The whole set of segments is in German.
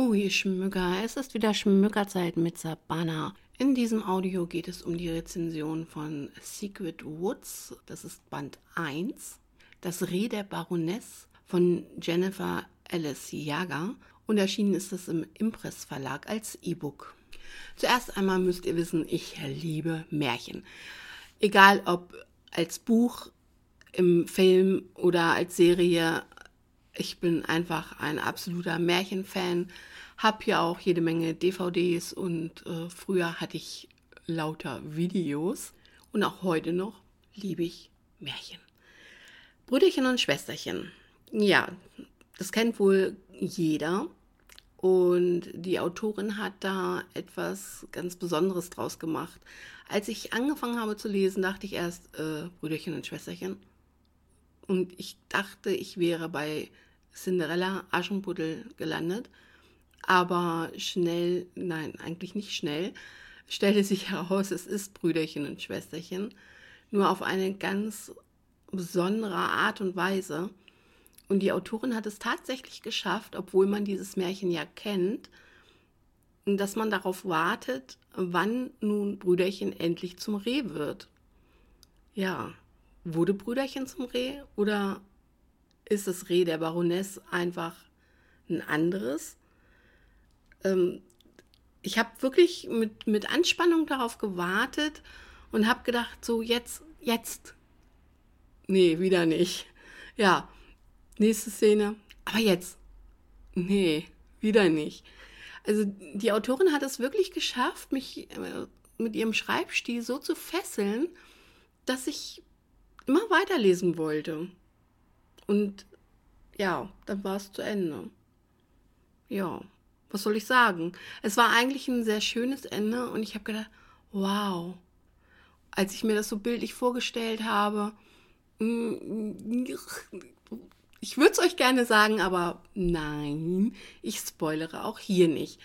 Hui, Schmücker, es ist wieder Schmückerzeit mit Sabana. In diesem Audio geht es um die Rezension von Secret Woods, das ist Band 1, Das Reh der Baroness von Jennifer Alice Jager und erschienen ist es im Impress Verlag als E-Book. Zuerst einmal müsst ihr wissen, ich liebe Märchen. Egal ob als Buch, im Film oder als Serie, ich bin einfach ein absoluter Märchenfan, habe hier auch jede Menge DVDs und äh, früher hatte ich lauter Videos und auch heute noch liebe ich Märchen. Brüderchen und Schwesterchen. Ja, das kennt wohl jeder. Und die Autorin hat da etwas ganz Besonderes draus gemacht. Als ich angefangen habe zu lesen, dachte ich erst äh, Brüderchen und Schwesterchen. Und ich dachte, ich wäre bei Cinderella Aschenputtel gelandet. Aber schnell, nein, eigentlich nicht schnell, stellte sich heraus, es ist Brüderchen und Schwesterchen. Nur auf eine ganz besondere Art und Weise. Und die Autorin hat es tatsächlich geschafft, obwohl man dieses Märchen ja kennt, dass man darauf wartet, wann nun Brüderchen endlich zum Reh wird. Ja, wurde Brüderchen zum Reh oder ist das Reh der Baroness einfach ein anderes. Ähm, ich habe wirklich mit, mit Anspannung darauf gewartet und habe gedacht, so jetzt, jetzt. Nee, wieder nicht. Ja, nächste Szene. Aber jetzt. Nee, wieder nicht. Also die Autorin hat es wirklich geschafft, mich äh, mit ihrem Schreibstil so zu fesseln, dass ich immer weiterlesen wollte. Und ja, dann war es zu Ende. Ja, was soll ich sagen? Es war eigentlich ein sehr schönes Ende und ich habe gedacht, wow. Als ich mir das so bildlich vorgestellt habe, mm, ich würde es euch gerne sagen, aber nein, ich spoilere auch hier nicht.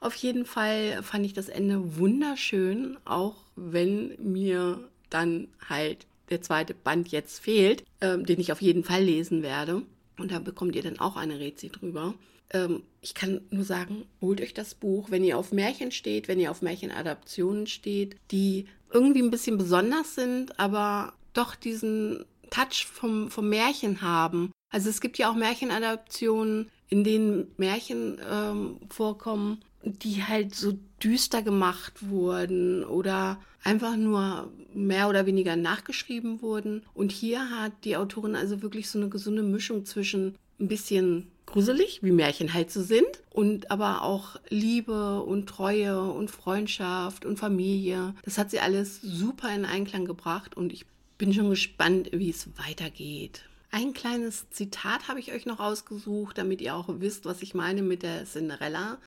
Auf jeden Fall fand ich das Ende wunderschön, auch wenn mir dann halt der zweite Band jetzt fehlt, ähm, den ich auf jeden Fall lesen werde. Und da bekommt ihr dann auch eine Rezi drüber. Ähm, ich kann nur sagen, holt euch das Buch, wenn ihr auf Märchen steht, wenn ihr auf Märchenadaptionen steht, die irgendwie ein bisschen besonders sind, aber doch diesen Touch vom, vom Märchen haben. Also es gibt ja auch Märchenadaptionen, in denen Märchen ähm, vorkommen, die halt so düster gemacht wurden oder einfach nur mehr oder weniger nachgeschrieben wurden. Und hier hat die Autorin also wirklich so eine gesunde Mischung zwischen ein bisschen gruselig, wie Märchen halt so sind, und aber auch Liebe und Treue und Freundschaft und Familie. Das hat sie alles super in Einklang gebracht und ich bin schon gespannt, wie es weitergeht. Ein kleines Zitat habe ich euch noch ausgesucht, damit ihr auch wisst, was ich meine mit der Cinderella.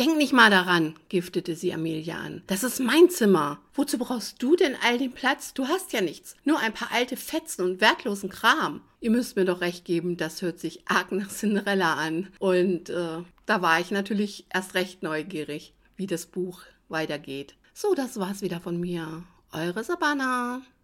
Denk nicht mal daran, giftete sie Amelia an. Das ist mein Zimmer. Wozu brauchst du denn all den Platz? Du hast ja nichts. Nur ein paar alte Fetzen und wertlosen Kram. Ihr müsst mir doch recht geben, das hört sich arg nach Cinderella an. Und äh, da war ich natürlich erst recht neugierig, wie das Buch weitergeht. So, das war's wieder von mir. Eure Sabana.